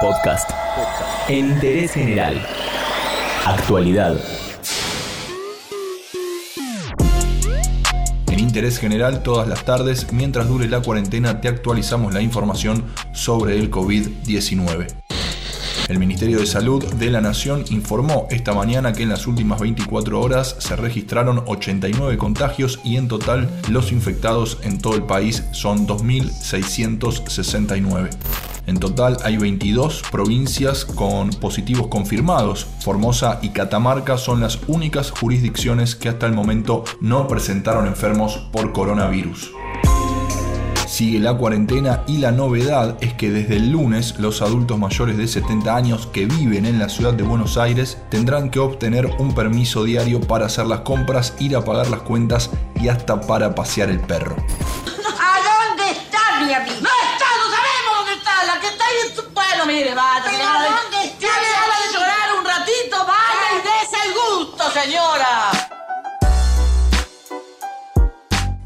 Podcast. En interés general. Actualidad. En interés general, todas las tardes, mientras dure la cuarentena, te actualizamos la información sobre el COVID-19. El Ministerio de Salud de la Nación informó esta mañana que en las últimas 24 horas se registraron 89 contagios y en total los infectados en todo el país son 2.669. En total hay 22 provincias con positivos confirmados. Formosa y Catamarca son las únicas jurisdicciones que hasta el momento no presentaron enfermos por coronavirus sigue la cuarentena y la novedad es que desde el lunes los adultos mayores de 70 años que viven en la ciudad de Buenos Aires tendrán que obtener un permiso diario para hacer las compras, ir a pagar las cuentas y hasta para pasear el perro. Señora.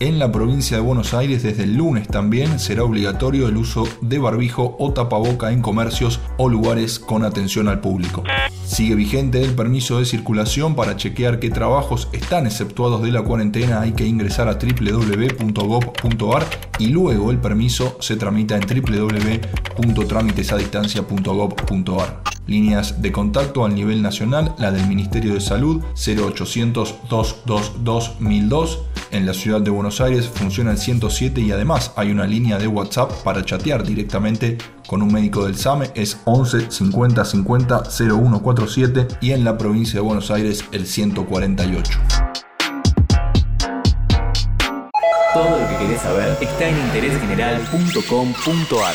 En la provincia de Buenos Aires desde el lunes también será obligatorio el uso de barbijo o tapaboca en comercios o lugares con atención al público. Sigue vigente el permiso de circulación para chequear qué trabajos están exceptuados de la cuarentena hay que ingresar a www.gov.ar y luego el permiso se tramita en www.trámitesadistancia.gov.ar. Líneas de contacto al nivel nacional, la del Ministerio de Salud 0800 222 1002 en la ciudad de Buenos Aires funciona el 107 y además hay una línea de WhatsApp para chatear directamente con un médico del SAME, es 11 50 50 0147 y en la provincia de Buenos Aires el 148. Todo lo que querés saber está en interésgeneral.com.ar.